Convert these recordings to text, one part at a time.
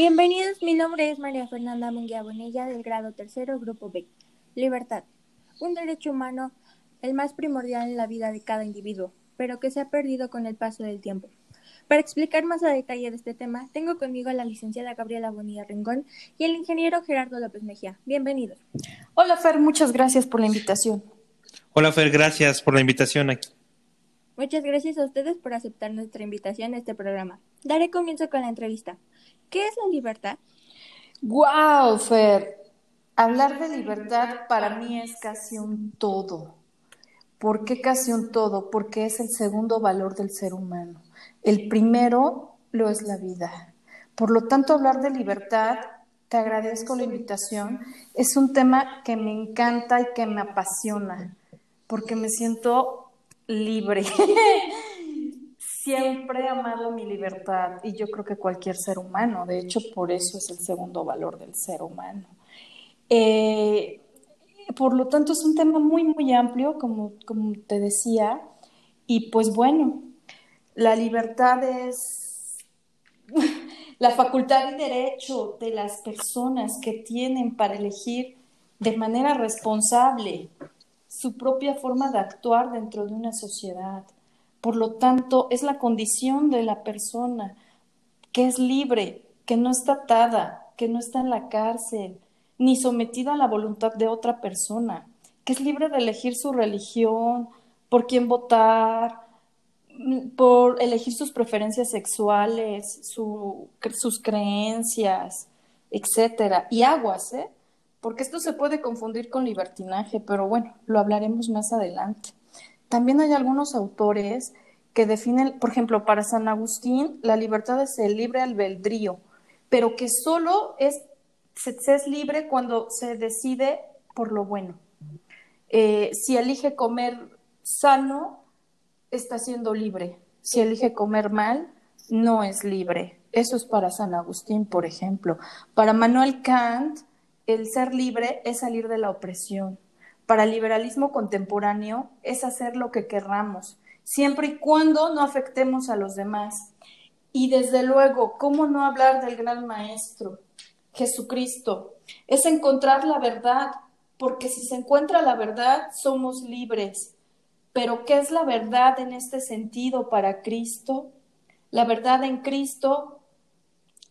Bienvenidos, mi nombre es María Fernanda Munguía Bonilla del grado tercero, grupo B. Libertad. Un derecho humano, el más primordial en la vida de cada individuo, pero que se ha perdido con el paso del tiempo. Para explicar más a detalle de este tema, tengo conmigo a la licenciada Gabriela Bonilla Ringón y el ingeniero Gerardo López Mejía. Bienvenidos. Hola Fer, muchas gracias por la invitación. Hola Fer, gracias por la invitación aquí. Muchas gracias a ustedes por aceptar nuestra invitación a este programa. Daré comienzo con la entrevista. ¿Qué es la libertad? ¡Guau, Fer! Hablar de libertad para mí es casi un todo. ¿Por qué casi un todo? Porque es el segundo valor del ser humano. El primero lo es la vida. Por lo tanto, hablar de libertad, te agradezco la invitación, es un tema que me encanta y que me apasiona, porque me siento libre. Siempre he amado mi libertad y yo creo que cualquier ser humano, de hecho por eso es el segundo valor del ser humano. Eh, por lo tanto es un tema muy, muy amplio, como, como te decía, y pues bueno, la libertad es la facultad y derecho de las personas que tienen para elegir de manera responsable su propia forma de actuar dentro de una sociedad por lo tanto, es la condición de la persona que es libre, que no está atada, que no está en la cárcel, ni sometida a la voluntad de otra persona, que es libre de elegir su religión, por quién votar, por elegir sus preferencias sexuales, sus creencias, etcétera. Y aguas, ¿eh? Porque esto se puede confundir con libertinaje, pero bueno, lo hablaremos más adelante. También hay algunos autores que definen, por ejemplo, para San Agustín, la libertad es el libre albedrío, pero que solo es, se, es libre cuando se decide por lo bueno. Eh, si elige comer sano, está siendo libre. Si elige comer mal, no es libre. Eso es para San Agustín, por ejemplo. Para Manuel Kant, el ser libre es salir de la opresión para el liberalismo contemporáneo es hacer lo que querramos, siempre y cuando no afectemos a los demás. Y desde luego, ¿cómo no hablar del gran maestro, Jesucristo? Es encontrar la verdad, porque si se encuentra la verdad, somos libres. Pero ¿qué es la verdad en este sentido para Cristo? La verdad en Cristo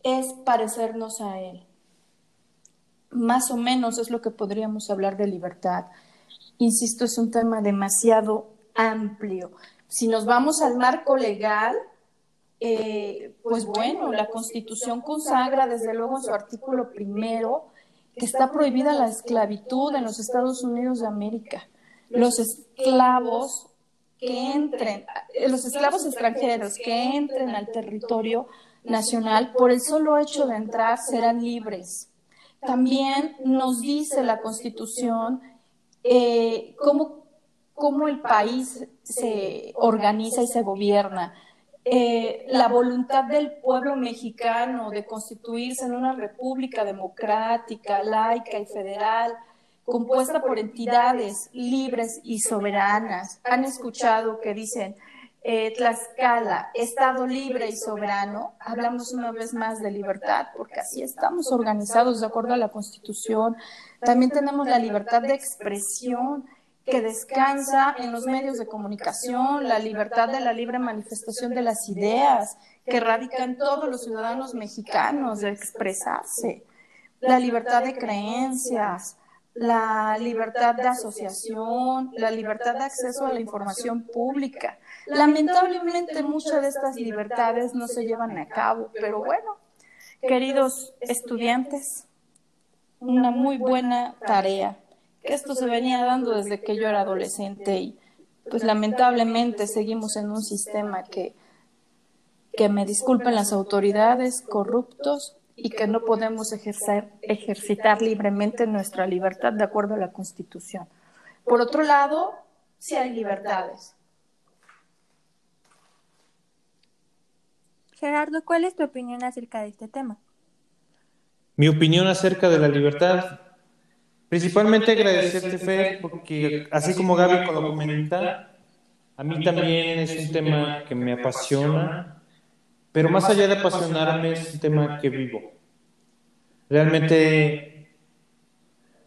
es parecernos a Él. Más o menos es lo que podríamos hablar de libertad insisto, es un tema demasiado amplio. Si nos vamos al marco legal, eh, pues bueno, la Constitución consagra desde luego en su artículo primero que está prohibida la esclavitud en los Estados Unidos de América. Los esclavos que entren, eh, los esclavos extranjeros que entren al territorio nacional por el solo hecho de entrar serán libres. También nos dice la Constitución eh, cómo, cómo, el país se organiza y se gobierna. Eh, la voluntad del pueblo mexicano de constituirse en una república democrática, laica y federal, compuesta por entidades libres y soberanas. Han escuchado que dicen, eh, Tlaxcala, Estado libre y soberano, hablamos una vez más de libertad, porque así estamos organizados de acuerdo a la Constitución. También tenemos la libertad de expresión que descansa en los medios de comunicación, la libertad de la libre manifestación de las ideas que radica en todos los ciudadanos mexicanos de expresarse, la libertad de creencias, la libertad de asociación, la libertad de acceso a la información pública. Lamentablemente muchas de estas libertades no se llevan a cabo, pero bueno, queridos estudiantes, una muy buena tarea, esto se venía dando desde que yo era adolescente y pues lamentablemente seguimos en un sistema que, que me disculpen las autoridades, corruptos, y que no podemos ejercer, ejercitar libremente nuestra libertad de acuerdo a la Constitución. Por otro lado, sí hay libertades. Gerardo, ¿cuál es tu opinión acerca de este tema? Mi opinión acerca de la libertad, principalmente agradecerte, Fer, porque así como Gaby lo comenta, a mí también es un tema que me apasiona pero más allá de apasionarme, es un tema que vivo. Realmente,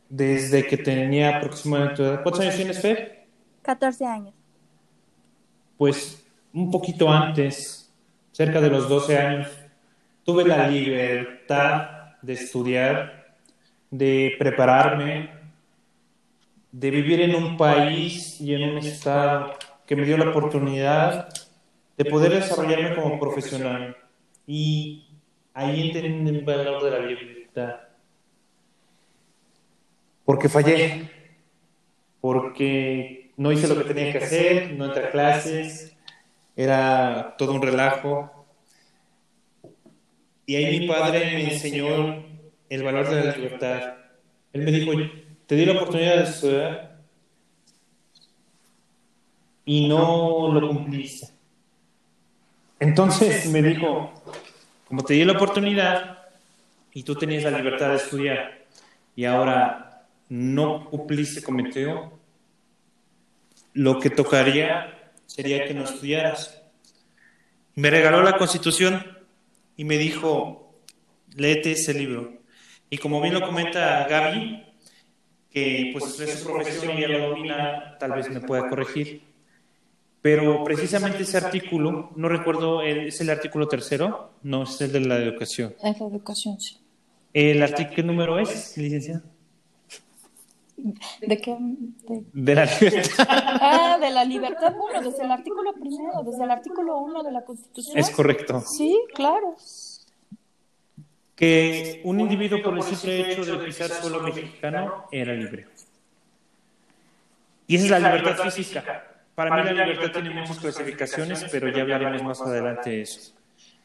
desde que tenía aproximadamente... ¿Cuántos años tienes, Fer? 14 años. Pues un poquito antes, cerca de los 12 años, tuve la libertad de estudiar, de prepararme, de vivir en un país y en un estado que me dio la oportunidad de poder desarrollarme como profesional. Y ahí entendí el valor de la libertad. Porque fallé, porque no hice lo que tenía que hacer, no entré a clases, era todo un relajo. Y ahí mi padre me enseñó el valor de la libertad. Él me dijo, te di la oportunidad de estudiar y no lo cumpliste. Entonces me dijo, como te di la oportunidad y tú tenías la libertad de estudiar y ahora no cumpliste cometió, lo que tocaría sería que no estudiaras. Me regaló la constitución y me dijo, léete ese libro. Y como bien lo comenta Gaby, que pues es su profesión y ya lo domina, tal vez me pueda corregir. Pero precisamente ese artículo, no recuerdo, ¿es el artículo tercero? No, es el de la educación. Es la educación, sí. ¿El artículo qué número es, licenciada? ¿De qué? De... la libertad. Ah, de la libertad, bueno, desde el artículo primero, desde el artículo uno de la Constitución. Es correcto. Sí, claro. Que un individuo por el simple hecho de pisar suelo mexicano era libre. Y esa es la libertad física. Para mí la libertad tiene muchas clasificaciones, pero ya hablaremos más adelante de eso.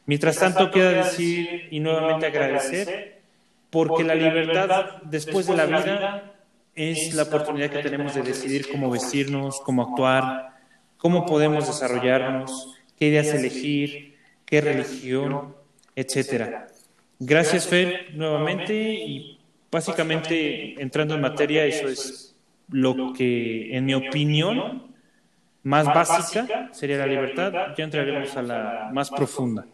Mientras tanto, queda decir y nuevamente agradecer, porque la libertad después de la vida es la oportunidad que tenemos de decidir cómo vestirnos, cómo actuar, cómo podemos desarrollarnos, qué ideas elegir, qué religión, etcétera. Gracias, Fer, nuevamente, y básicamente entrando en materia, eso es lo que, en mi opinión, más básica sería la libertad, ya entraremos a la más profunda.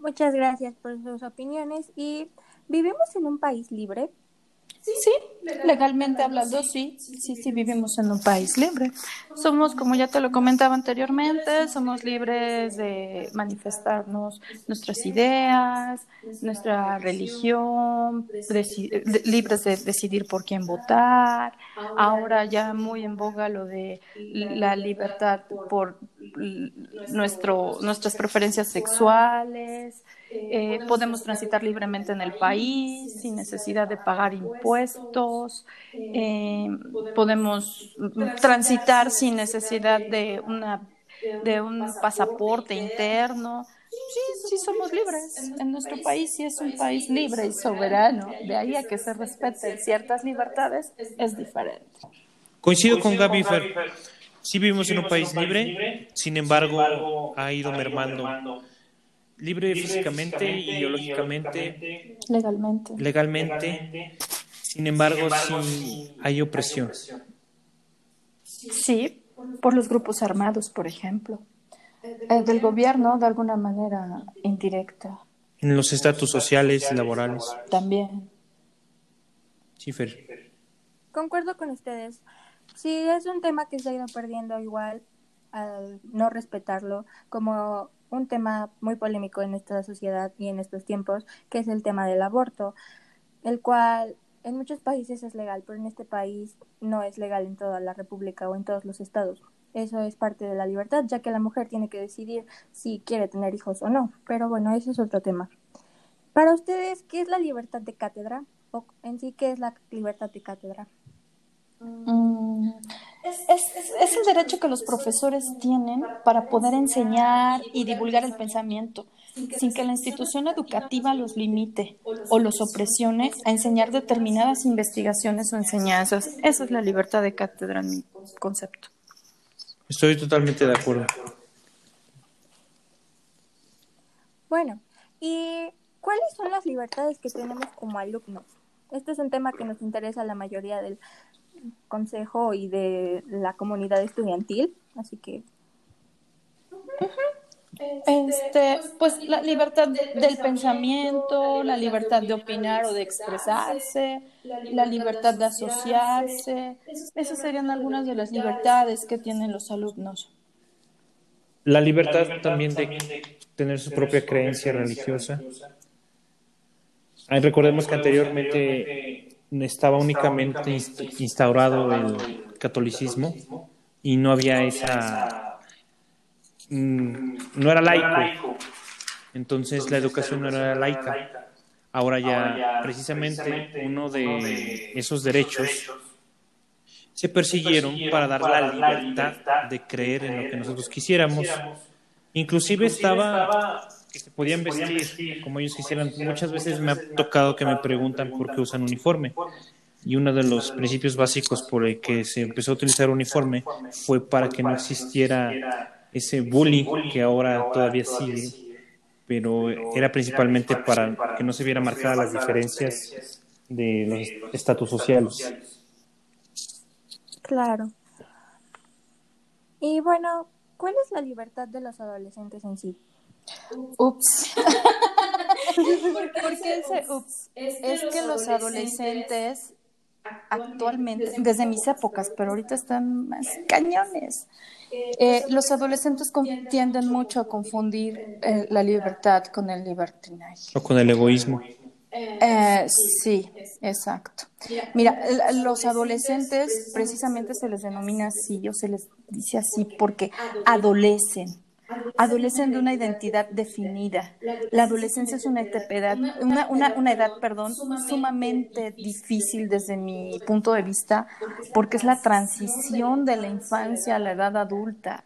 Muchas gracias por sus opiniones y vivimos en un país libre. Sí, legalmente hablando, sí, sí, sí, vivimos en un país libre. Somos, como ya te lo comentaba anteriormente, somos libres de manifestarnos nuestras ideas, nuestra religión, libres de decidir por quién votar. Ahora ya muy en boga lo de la libertad por nuestro, nuestras preferencias sexuales. Eh, podemos transitar libremente en el país sin necesidad de pagar impuestos, eh, podemos transitar sin necesidad de, una, de un pasaporte interno. Sí, sí somos libres. En nuestro país sí es un país libre y soberano. De ahí a que se respeten ciertas libertades es diferente. Coincido con Gaby Fer. Sí vivimos en un país libre, sin embargo ha ido mermando libre físicamente, ideológicamente, legalmente. legalmente. Sin embargo, sí hay opresión. Sí, por los grupos armados, por ejemplo. Eh, del gobierno, de alguna manera indirecta. En los estatus sociales y laborales. También. Sí, Fer. Concuerdo con ustedes. Sí, es un tema que se ha ido perdiendo igual al no respetarlo, como un tema muy polémico en esta sociedad y en estos tiempos, que es el tema del aborto, el cual en muchos países es legal, pero en este país no es legal en toda la República o en todos los estados. Eso es parte de la libertad, ya que la mujer tiene que decidir si quiere tener hijos o no. Pero bueno, eso es otro tema. Para ustedes, ¿qué es la libertad de cátedra? O en sí, ¿qué es la libertad de cátedra? Mm, es, el derecho que los profesores tienen para poder enseñar y divulgar el pensamiento, sin que la institución educativa los limite o los opresione a enseñar determinadas investigaciones o enseñanzas. Esa es la libertad de cátedra en mi concepto. Estoy totalmente de acuerdo. Bueno, ¿y cuáles son las libertades que tenemos como alumnos? Este es un tema que nos interesa a la mayoría del, consejo y de la comunidad estudiantil, así que... Este, pues la libertad del pensamiento, la libertad de opinar o de expresarse, la libertad de asociarse. Esas serían algunas de las libertades que tienen los alumnos. La libertad también de tener su propia creencia religiosa. Recordemos que anteriormente estaba únicamente instaurado el catolicismo y no había esa... Mm, no era laico. Entonces la educación no era laica. Ahora ya precisamente uno de esos derechos se persiguieron para dar la libertad de creer en lo que nosotros quisiéramos. Inclusive estaba que se podían vestir como ellos quisieran. Muchas veces me ha tocado que me preguntan por qué usan uniforme. Y uno de los principios básicos por el que se empezó a utilizar uniforme fue para que no existiera ese bullying que ahora todavía sigue, pero era principalmente para que no se vieran marcadas las diferencias de los estatus sociales. Claro. Y bueno, ¿cuál es la libertad de los adolescentes en sí? Ups. ¿Por qué ese ups? Es que los adolescentes actualmente, desde mis épocas, pero ahorita están más cañones. Eh, los adolescentes tienden mucho a confundir eh, la libertad con el libertinaje. O con el egoísmo. Eh, sí, exacto. Mira, los adolescentes precisamente se les denomina así, o se les dice así porque adolecen adolecen de una identidad definida. La adolescencia es una, edad, una, una, una edad perdón, sumamente difícil desde mi punto de vista porque es la transición de la infancia a la edad adulta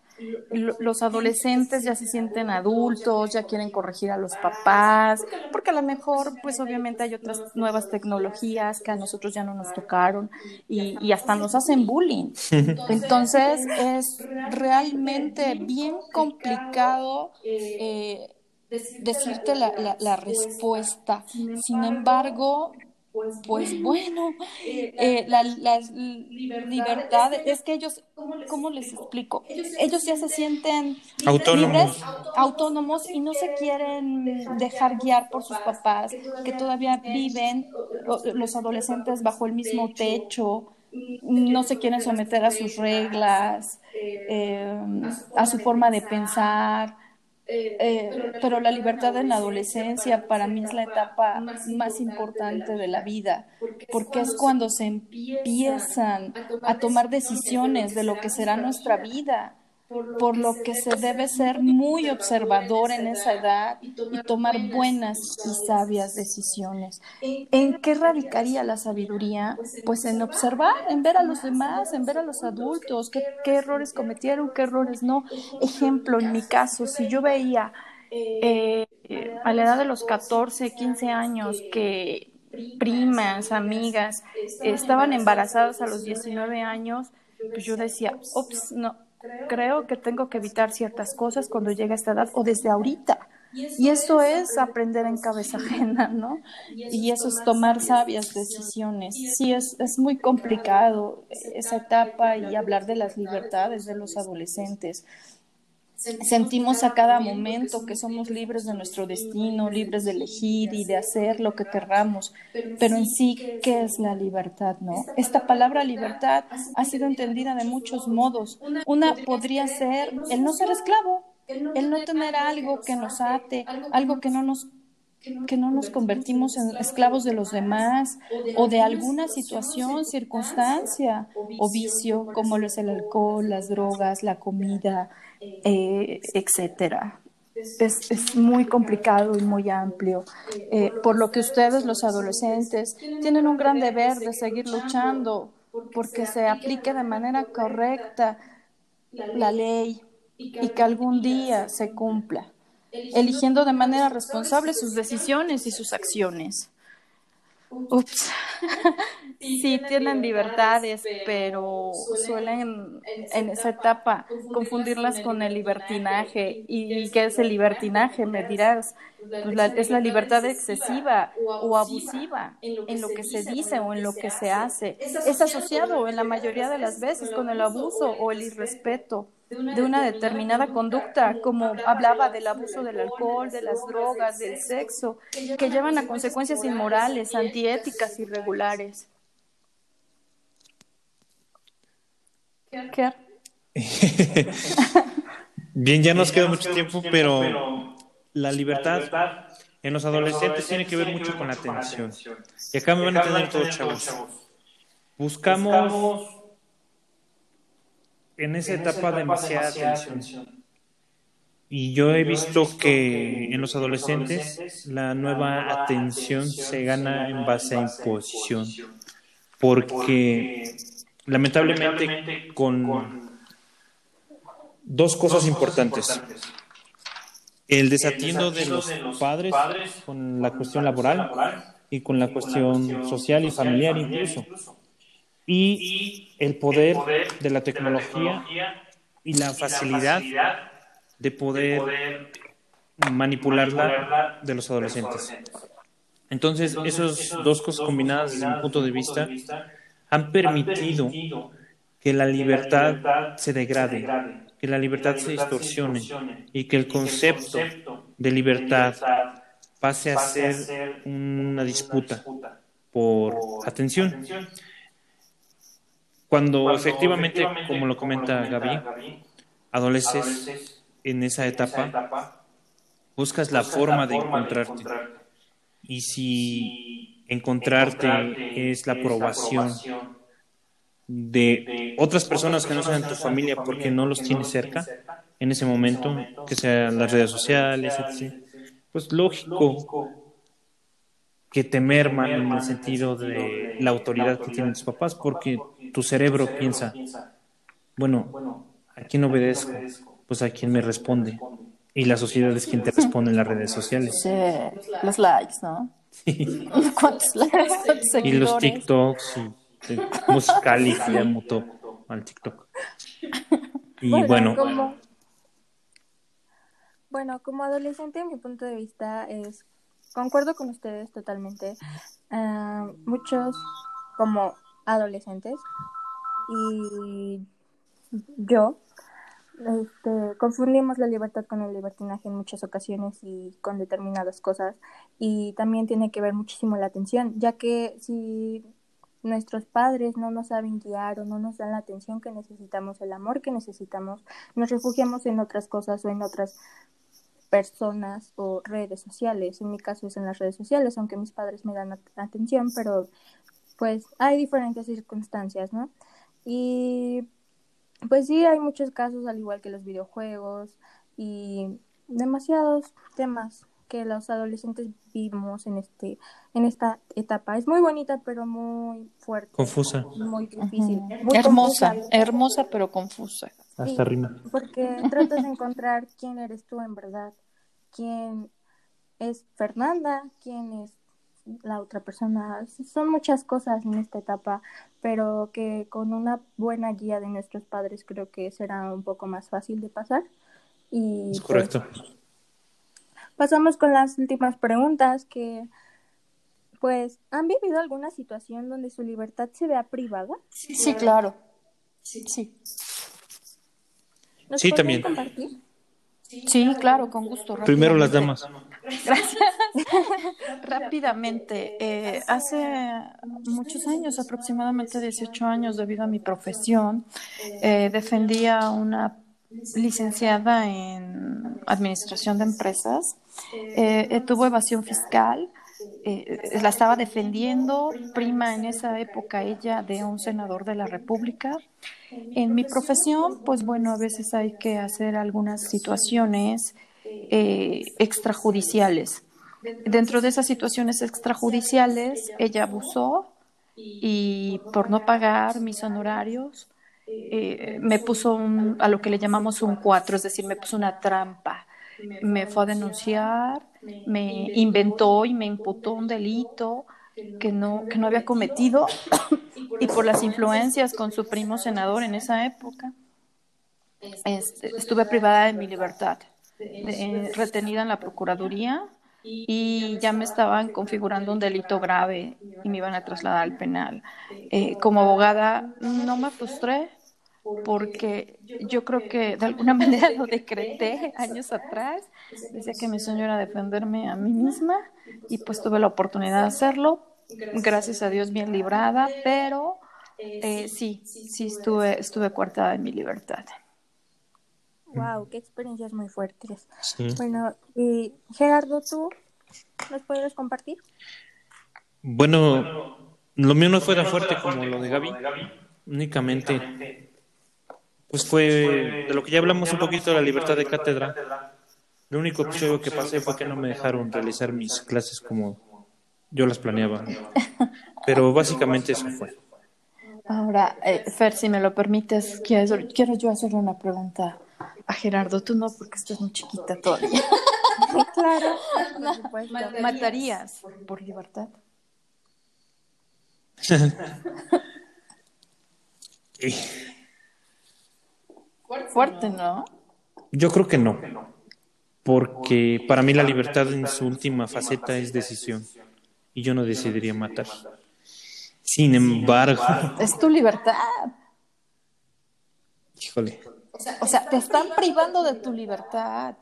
los adolescentes ya se sienten adultos, ya quieren corregir a los papás, porque a lo mejor, pues obviamente hay otras nuevas tecnologías que a nosotros ya no nos tocaron y, hasta nos hacen bullying. Entonces es realmente bien complicado. Eh, decirte la, la, respuesta. Sin embargo, pues, pues bueno, eh, eh, la, libertad, es que ellos, ¿cómo les explico? Ellos ya se sienten autónomos. autónomos y no se quieren dejar guiar por sus papás, que todavía viven los adolescentes bajo el mismo techo, no se quieren someter a sus reglas, eh, a su forma de pensar eh, pero la libertad en la adolescencia para mí es la etapa más importante de la vida, porque es cuando se empiezan a tomar decisiones de lo que será nuestra vida por lo que se debe ser muy observador en esa edad y tomar buenas y sabias decisiones. ¿En qué radicaría la sabiduría? Pues en observar, en ver a los demás, en ver a los adultos, qué, errores cometieron, qué errores no. Ejemplo, en mi caso, si yo veía eh, a la edad de los 14, 15 años que primas, amigas, estaban embarazadas a los 19 años, pues yo decía, ups, no, creo que tengo que evitar ciertas cosas cuando llegue a esta edad o desde ahorita. Y eso es aprender en cabeza ajena, ¿no? Y eso es tomar sabias decisiones. Sí, es, es muy complicado esa etapa y hablar de las libertades de los adolescentes. Sentimos a cada momento que somos libres de nuestro destino, libres de elegir y de hacer lo que querramos. Pero en sí, ¿qué es la libertad? ¿No? Esta palabra libertad ha sido entendida de muchos modos. Una podría ser el no ser esclavo, el no tener algo que nos ate, algo que no nos que no nos convertimos en esclavos de los demás o de alguna situación, circunstancia o vicio como lo es el alcohol, las drogas, la comida, eh, etcétera. Es, es, muy complicado y muy amplio, eh, por lo que ustedes, los adolescentes, tienen un gran deber de seguir luchando porque se aplique de manera correcta la ley y que algún día se cumpla, eligiendo de manera responsable sus decisiones y sus acciones. Ups. sí, tienen libertades, pero suelen en esa etapa confundirlas con el libertinaje. ¿Y qué es el libertinaje? Me dirás, pues es la libertad excesiva o abusiva en lo que se dice o en lo que se hace. Es asociado en la mayoría de las veces con el abuso o el irrespeto de una determinada conducta, como hablaba del abuso del alcohol, de las drogas, del sexo, que llevan a consecuencias inmorales, antiéticas, irregulares. ¿Qué? Bien, ya nos queda mucho tiempo, pero la libertad en los adolescentes tiene que ver mucho con la atención. Y acá me van a entender todos, chavos. Buscamos en esa etapa demasiada atención. Y yo he visto que en los adolescentes la nueva atención se gana en base a imposición. Porque lamentablemente con dos cosas importantes. El desatiendo de los padres con la cuestión laboral y con la cuestión social y familiar incluso y el poder de la tecnología y la facilidad de poder manipularla de los adolescentes. Entonces, esas dos cosas combinadas desde mi punto de vista han permitido que la libertad se degrade, que la libertad se distorsione y que el concepto de libertad pase a ser una disputa por atención. Cuando efectivamente, como lo comenta Gaby, adoleces en esa etapa, buscas la forma de encontrarte. Y si encontrarte es la aprobación de otras personas que no sean tu familia porque no los tienes cerca en ese momento, que sean las redes sociales, etc. Pues lógico que te merman en el sentido de la autoridad que tienen tus papás, porque tu cerebro piensa, bueno, ¿a quién obedezco? Pues a quién me responde. Y la sociedad es quien te responde en las redes sociales. Sí, los likes, ¿no? ¿Cuántos likes? y los TikToks, y musical y ya mutó al TikTok. Y bueno. Como, bueno, como adolescente, mi punto de vista es concuerdo con ustedes totalmente. Ah, muchos como adolescentes y yo este, confundimos la libertad con el libertinaje en muchas ocasiones y con determinadas cosas y también tiene que ver muchísimo la atención, ya que si nuestros padres no nos saben guiar o no nos dan la atención que necesitamos, el amor que necesitamos, nos refugiamos en otras cosas o en otras personas o redes sociales. En mi caso es en las redes sociales, aunque mis padres me dan atención, pero pues hay diferentes circunstancias, ¿no? Y pues sí, hay muchos casos, al igual que los videojuegos y demasiados temas que los adolescentes vivimos en este en esta etapa. Es muy bonita, pero muy fuerte. Confusa. Muy difícil. hermosa, hermosa, pero confusa. Hasta rima. Porque tratas de encontrar quién eres tú en verdad, quién es Fernanda, quién es la otra persona. Son muchas cosas en esta etapa, pero que con una buena guía de nuestros padres creo que será un poco más fácil de pasar. Y es correcto. Pues, pasamos con las últimas preguntas que pues ¿han vivido alguna situación donde su libertad se vea privada? Sí, claro. Sí, sí. sí, también. compartir? Sí, claro, con gusto. Primero las damas. Gracias. Rápidamente, eh, hace muchos años, aproximadamente 18 años, debido a mi profesión, eh, defendía una licenciada en administración de empresas. Eh, tuvo evasión fiscal eh, la estaba defendiendo, prima en esa época ella de un senador de la República. En mi profesión, pues bueno, a veces hay que hacer algunas situaciones eh, extrajudiciales. Dentro de esas situaciones extrajudiciales, ella abusó y por no pagar mis honorarios, eh, me puso a lo que le llamamos un cuatro, es decir, me puso una trampa. Me fue a denunciar, me inventó y me imputó un delito que no, que no había cometido y por las influencias con su primo senador en esa época, este, estuve privada de mi libertad, retenida en la Procuraduría y ya me estaban configurando un delito grave y me iban a trasladar al penal. Eh, como abogada no me frustré, porque yo creo que de alguna manera lo decreté años atrás. Decía que mi sueño era defenderme a mí misma y pues tuve la oportunidad de hacerlo. Gracias a Dios bien librada, pero eh, sí, sí estuve, estuve coartada en mi libertad. Wow, qué experiencias muy fuertes. Bueno, y Gerardo, ¿tú nos puedes compartir? Bueno, lo mío no fuera fuerte como lo de Gaby, únicamente, pues fue de lo que ya hablamos un poquito de la libertad de cátedra. Lo único episodio que pasé fue que no me dejaron realizar mis clases como yo las planeaba. Pero básicamente eso fue. Ahora, eh, Fer, si me lo permites, quiero, quiero yo hacerle una pregunta a Gerardo. Tú no, porque estás muy chiquita todavía. claro, ¿Matarías por libertad? Fuerte, ¿no? Yo creo que no, porque para mí la libertad en su última faceta es decisión y yo no decidiría matar. Sin embargo... Es tu libertad. Híjole. O sea, te están privando de tu libertad.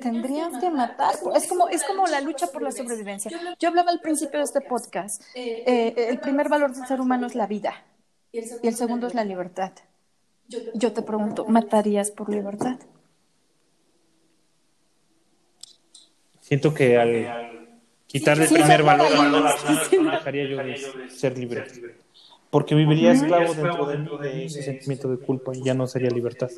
Tendrían que matar. Es como, es como la lucha por la sobrevivencia. Yo hablaba al principio de este podcast. Eh, el primer valor del ser humano es la vida y el segundo es la libertad. Yo te pregunto, ¿matarías por libertad? Siento que al quitar el primer valor, no dejaría yo de ser libre. Porque viviría esclavo dentro de mí de ese sentimiento de culpa y ya no sería libertad.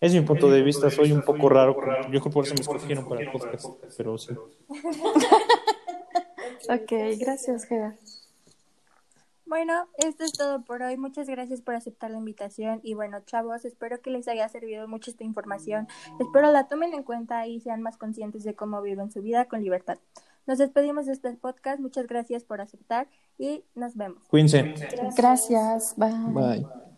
Es mi punto de vista, soy un poco raro. Yo creo que por eso me escogieron para el podcast, pero sí. ok, gracias, Gera. Bueno, esto es todo por hoy. Muchas gracias por aceptar la invitación. Y bueno, chavos, espero que les haya servido mucho esta información. Espero la tomen en cuenta y sean más conscientes de cómo viven su vida con libertad. Nos despedimos de este podcast. Muchas gracias por aceptar y nos vemos. Cuídense. Gracias. Bye. Bye.